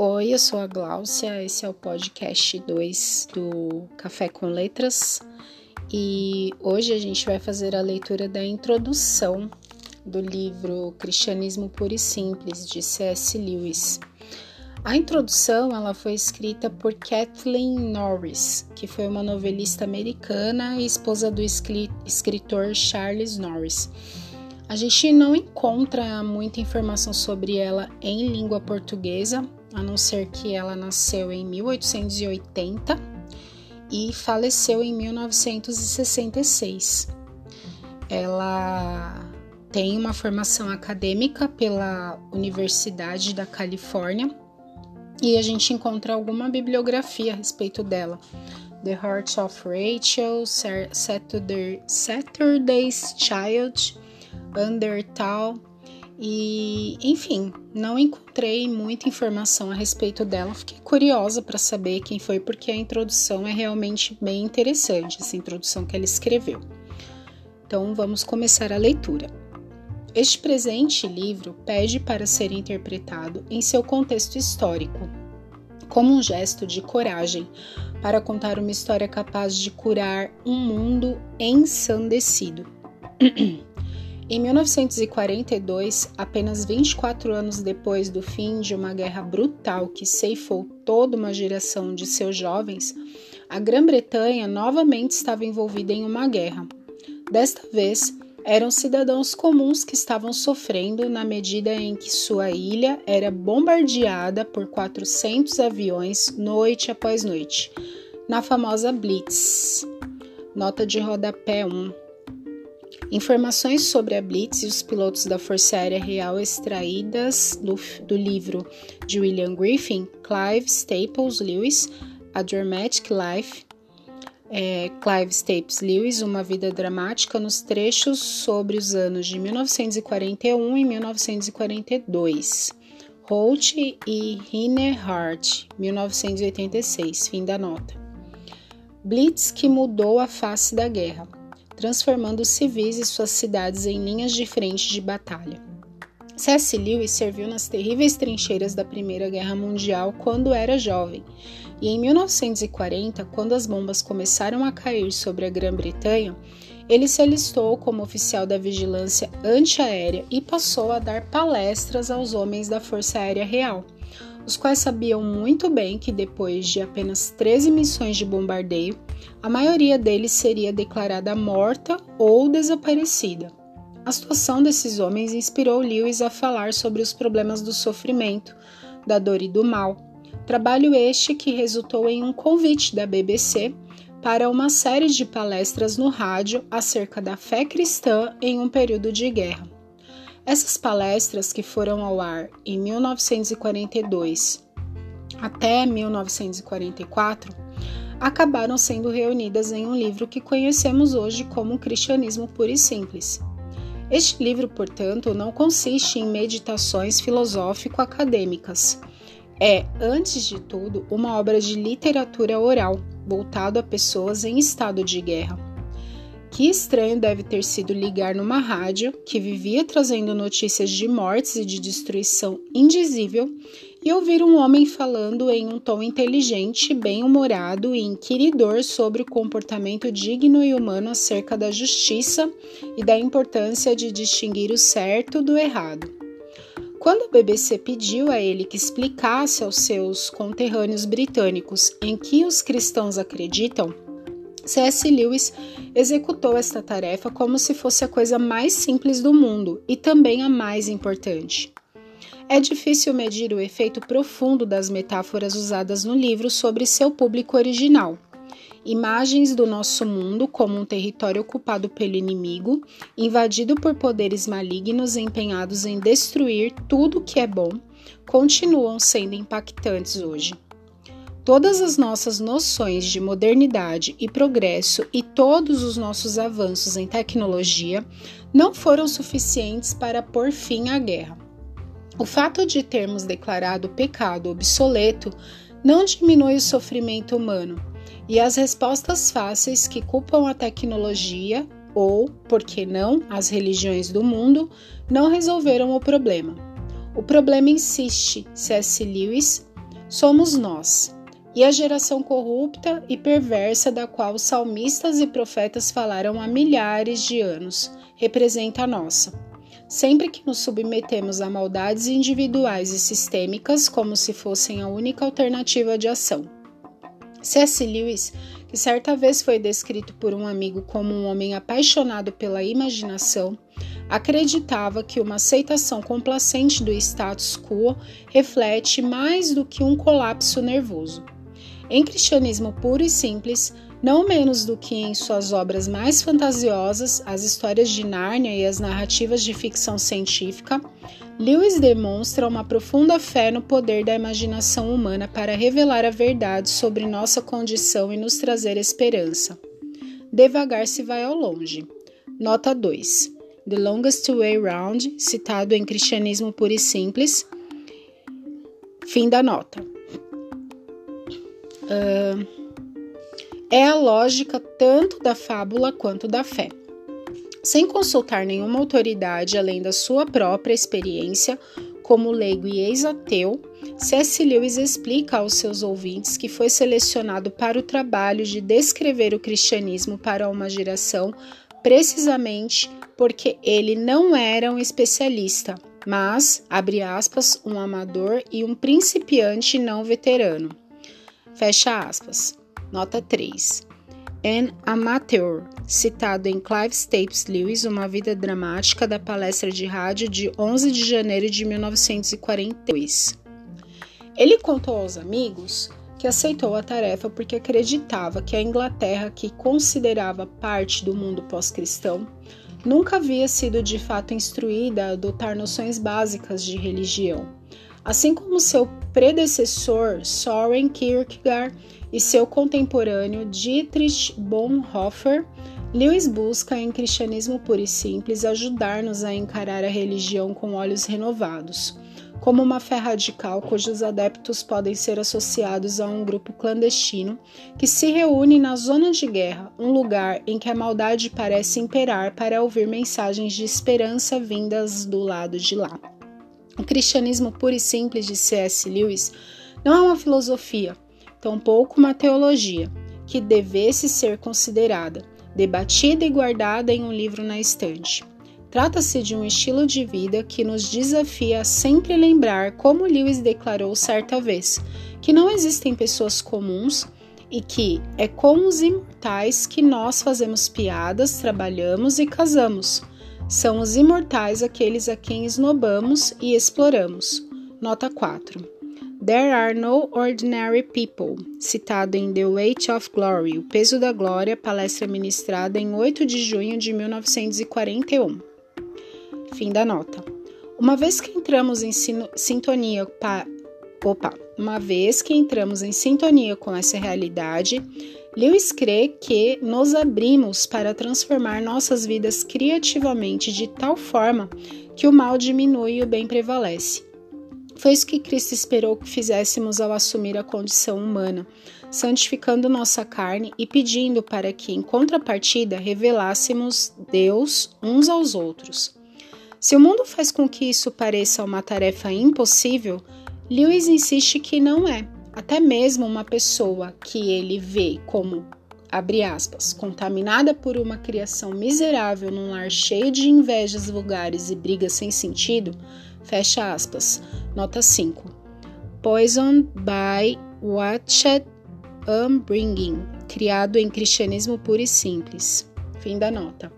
Oi, eu sou a Gláucia, esse é o podcast 2 do Café com Letras e hoje a gente vai fazer a leitura da introdução do livro Cristianismo Puro e Simples de C.S. Lewis. A introdução ela foi escrita por Kathleen Norris, que foi uma novelista americana e esposa do escritor Charles Norris. A gente não encontra muita informação sobre ela em língua portuguesa, a não ser que ela nasceu em 1880 e faleceu em 1966. Ela tem uma formação acadêmica pela Universidade da Califórnia e a gente encontra alguma bibliografia a respeito dela. The Heart of Rachel, Saturday's Child, Undertale e, enfim, não encontrei muita informação a respeito dela. Fiquei curiosa para saber quem foi, porque a introdução é realmente bem interessante, essa introdução que ela escreveu. Então, vamos começar a leitura. Este presente livro pede para ser interpretado em seu contexto histórico, como um gesto de coragem para contar uma história capaz de curar um mundo ensandecido. Em 1942, apenas 24 anos depois do fim de uma guerra brutal que ceifou toda uma geração de seus jovens, a Grã-Bretanha novamente estava envolvida em uma guerra. Desta vez, eram cidadãos comuns que estavam sofrendo na medida em que sua ilha era bombardeada por 400 aviões noite após noite, na famosa Blitz. Nota de rodapé 1. Informações sobre a Blitz e os pilotos da Força Aérea Real extraídas do, do livro de William Griffin, Clive Staples Lewis, A Dramatic Life, é, Clive Staples Lewis, Uma Vida Dramática, nos trechos sobre os anos de 1941 e 1942. Holt e Hart, 1986, fim da nota. Blitz que mudou a face da guerra transformando os civis e suas cidades em linhas de frente de batalha. C.S. Lewis serviu nas terríveis trincheiras da Primeira Guerra Mundial quando era jovem, e em 1940, quando as bombas começaram a cair sobre a Grã-Bretanha, ele se alistou como oficial da vigilância antiaérea e passou a dar palestras aos homens da Força Aérea Real os quais sabiam muito bem que depois de apenas 13 missões de bombardeio, a maioria deles seria declarada morta ou desaparecida. A situação desses homens inspirou Lewis a falar sobre os problemas do sofrimento, da dor e do mal. Trabalho este que resultou em um convite da BBC para uma série de palestras no rádio acerca da fé cristã em um período de guerra. Essas palestras, que foram ao ar em 1942 até 1944, acabaram sendo reunidas em um livro que conhecemos hoje como Cristianismo Puro e Simples. Este livro, portanto, não consiste em meditações filosófico-acadêmicas. É, antes de tudo, uma obra de literatura oral, voltado a pessoas em estado de guerra. Que estranho deve ter sido ligar numa rádio que vivia trazendo notícias de mortes e de destruição indizível e ouvir um homem falando em um tom inteligente, bem-humorado e inquiridor sobre o comportamento digno e humano acerca da justiça e da importância de distinguir o certo do errado. Quando a BBC pediu a ele que explicasse aos seus conterrâneos britânicos em que os cristãos acreditam, C.S. Lewis executou esta tarefa como se fosse a coisa mais simples do mundo e também a mais importante. É difícil medir o efeito profundo das metáforas usadas no livro sobre seu público original. Imagens do nosso mundo como um território ocupado pelo inimigo, invadido por poderes malignos empenhados em destruir tudo o que é bom, continuam sendo impactantes hoje. Todas as nossas noções de modernidade e progresso e todos os nossos avanços em tecnologia não foram suficientes para pôr fim à guerra. O fato de termos declarado o pecado obsoleto não diminui o sofrimento humano, e as respostas fáceis que culpam a tecnologia ou, por que não, as religiões do mundo não resolveram o problema. O problema insiste, C.S. Lewis somos nós, e a geração corrupta e perversa da qual salmistas e profetas falaram há milhares de anos, representa a nossa. Sempre que nos submetemos a maldades individuais e sistêmicas como se fossem a única alternativa de ação. C.S. Lewis, que certa vez foi descrito por um amigo como um homem apaixonado pela imaginação, acreditava que uma aceitação complacente do status quo reflete mais do que um colapso nervoso. Em cristianismo puro e simples, não menos do que em suas obras mais fantasiosas, as histórias de Nárnia e as narrativas de ficção científica, Lewis demonstra uma profunda fé no poder da imaginação humana para revelar a verdade sobre nossa condição e nos trazer esperança. Devagar se vai ao longe. Nota 2. The Longest Way Round, citado em Cristianismo Puro e Simples. Fim da nota. Uh, é a lógica tanto da fábula quanto da fé. Sem consultar nenhuma autoridade além da sua própria experiência, como leigo e ex-ateu, C.S. Lewis explica aos seus ouvintes que foi selecionado para o trabalho de descrever o cristianismo para uma geração precisamente porque ele não era um especialista, mas, abre aspas, um amador e um principiante não veterano. Fecha aspas. Nota 3. An Amateur, citado em Clive Staples Lewis, Uma Vida Dramática, da palestra de rádio de 11 de janeiro de 1942. Ele contou aos amigos que aceitou a tarefa porque acreditava que a Inglaterra, que considerava parte do mundo pós-cristão, nunca havia sido de fato instruída a adotar noções básicas de religião. Assim como seu predecessor Soren Kierkegaard e seu contemporâneo Dietrich Bonhoeffer, Lewis busca em Cristianismo Puro e Simples ajudar-nos a encarar a religião com olhos renovados, como uma fé radical cujos adeptos podem ser associados a um grupo clandestino que se reúne na zona de guerra, um lugar em que a maldade parece imperar para ouvir mensagens de esperança vindas do lado de lá. O cristianismo puro e simples de C.S. Lewis não é uma filosofia, tampouco uma teologia, que devesse ser considerada, debatida e guardada em um livro na estante. Trata-se de um estilo de vida que nos desafia a sempre lembrar, como Lewis declarou certa vez, que não existem pessoas comuns e que é com os imortais que nós fazemos piadas, trabalhamos e casamos. São os imortais aqueles a quem esnobamos e exploramos. Nota 4. There are no ordinary people, citado em The Weight of Glory, O Peso da Glória, palestra ministrada em 8 de junho de 1941. Fim da nota. Uma vez que entramos em sintonia pa... Opa, uma vez que entramos em sintonia com essa realidade, Lewis crê que nos abrimos para transformar nossas vidas criativamente de tal forma que o mal diminui e o bem prevalece. Foi isso que Cristo esperou que fizéssemos ao assumir a condição humana, santificando nossa carne e pedindo para que, em contrapartida, revelássemos Deus uns aos outros. Se o mundo faz com que isso pareça uma tarefa impossível, Lewis insiste que não é. Até mesmo uma pessoa que ele vê como, abre aspas, contaminada por uma criação miserável num lar cheio de invejas vulgares e brigas sem sentido, Fecha aspas. Nota 5. Poisoned by Watched Bringing, criado em cristianismo puro e simples. Fim da nota.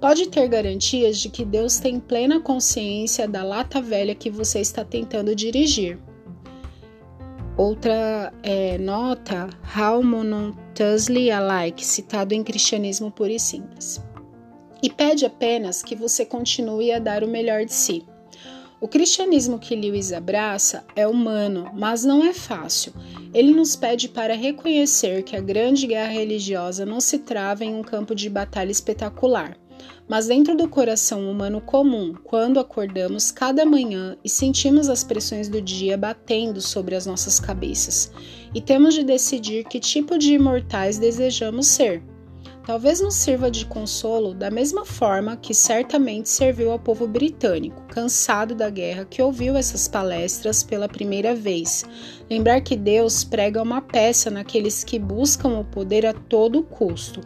Pode ter garantias de que Deus tem plena consciência da lata velha que você está tentando dirigir. Outra é, nota, How Monotously Alike, citado em Cristianismo Puro e Simples. E pede apenas que você continue a dar o melhor de si. O cristianismo que Lewis abraça é humano, mas não é fácil. Ele nos pede para reconhecer que a grande guerra religiosa não se trava em um campo de batalha espetacular, mas dentro do coração humano comum, quando acordamos cada manhã e sentimos as pressões do dia batendo sobre as nossas cabeças, e temos de decidir que tipo de imortais desejamos ser. talvez nos sirva de consolo da mesma forma que certamente serviu ao povo britânico, cansado da guerra, que ouviu essas palestras pela primeira vez. Lembrar que Deus prega uma peça naqueles que buscam o poder a todo custo.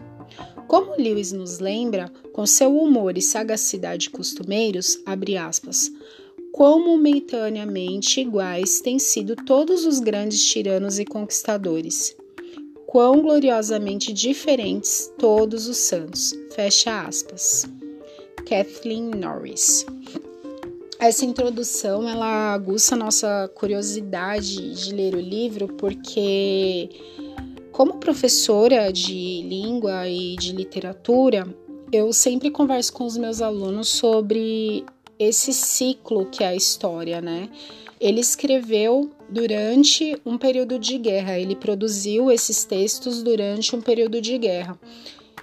Como Lewis nos lembra, com seu humor e sagacidade costumeiros, abre aspas, quão momentaneamente iguais têm sido todos os grandes tiranos e conquistadores quão gloriosamente diferentes todos os santos. Fecha aspas. Kathleen Norris. Essa introdução ela aguça nossa curiosidade de ler o livro porque como professora de língua e de literatura, eu sempre converso com os meus alunos sobre esse ciclo que é a história, né? Ele escreveu durante um período de guerra, ele produziu esses textos durante um período de guerra.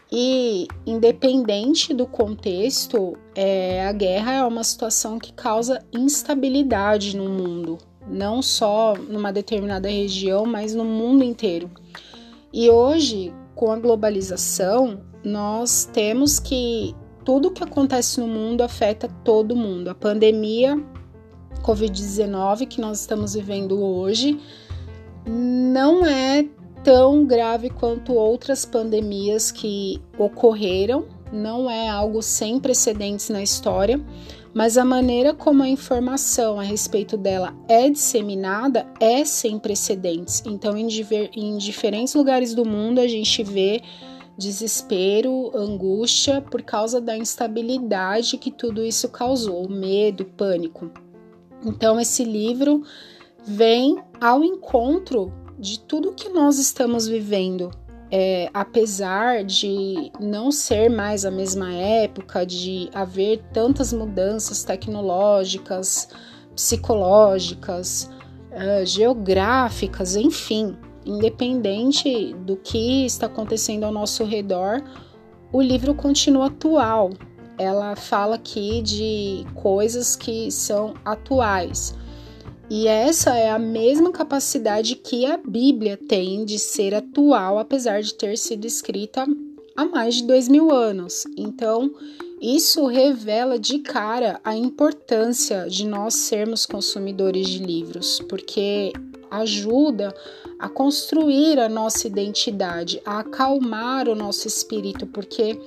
E, independente do contexto, é, a guerra é uma situação que causa instabilidade no mundo, não só numa determinada região, mas no mundo inteiro. E hoje, com a globalização, nós temos que tudo que acontece no mundo afeta todo mundo. A pandemia Covid-19 que nós estamos vivendo hoje não é tão grave quanto outras pandemias que ocorreram, não é algo sem precedentes na história, mas a maneira como a informação a respeito dela é disseminada é sem precedentes. Então, em, em diferentes lugares do mundo, a gente vê desespero, angústia por causa da instabilidade que tudo isso causou, medo, pânico. Então, esse livro vem ao encontro de tudo que nós estamos vivendo. É, apesar de não ser mais a mesma época, de haver tantas mudanças tecnológicas, psicológicas, uh, geográficas, enfim, independente do que está acontecendo ao nosso redor, o livro continua atual, ela fala aqui de coisas que são atuais. E essa é a mesma capacidade que a Bíblia tem de ser atual, apesar de ter sido escrita há mais de dois mil anos. Então, isso revela de cara a importância de nós sermos consumidores de livros, porque ajuda a construir a nossa identidade, a acalmar o nosso espírito, porque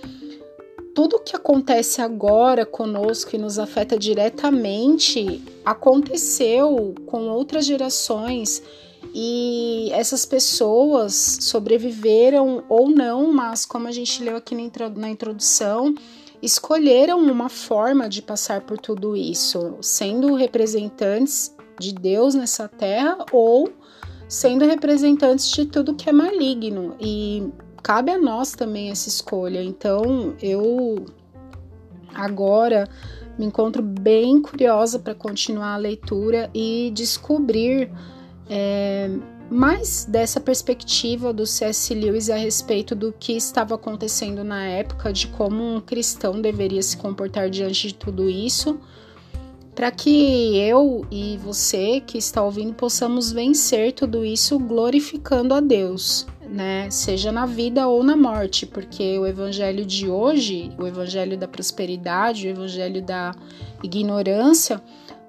tudo que acontece agora conosco e nos afeta diretamente aconteceu com outras gerações e essas pessoas sobreviveram ou não, mas como a gente leu aqui na introdução, escolheram uma forma de passar por tudo isso, sendo representantes de Deus nessa terra ou sendo representantes de tudo que é maligno. E cabe a nós também essa escolha. Então, eu agora me encontro bem curiosa para continuar a leitura e descobrir é, mais dessa perspectiva do C.S. Lewis a respeito do que estava acontecendo na época, de como um cristão deveria se comportar diante de tudo isso, para que eu e você que está ouvindo possamos vencer tudo isso glorificando a Deus né? Seja na vida ou na morte, porque o evangelho de hoje, o evangelho da prosperidade, o evangelho da ignorância,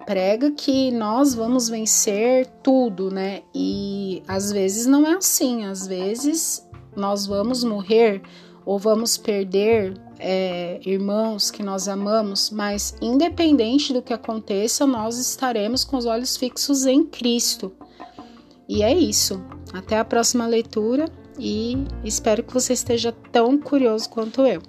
prega que nós vamos vencer tudo, né? E às vezes não é assim, às vezes nós vamos morrer ou vamos perder é, irmãos que nós amamos, mas independente do que aconteça, nós estaremos com os olhos fixos em Cristo. E é isso. Até a próxima leitura e espero que você esteja tão curioso quanto eu.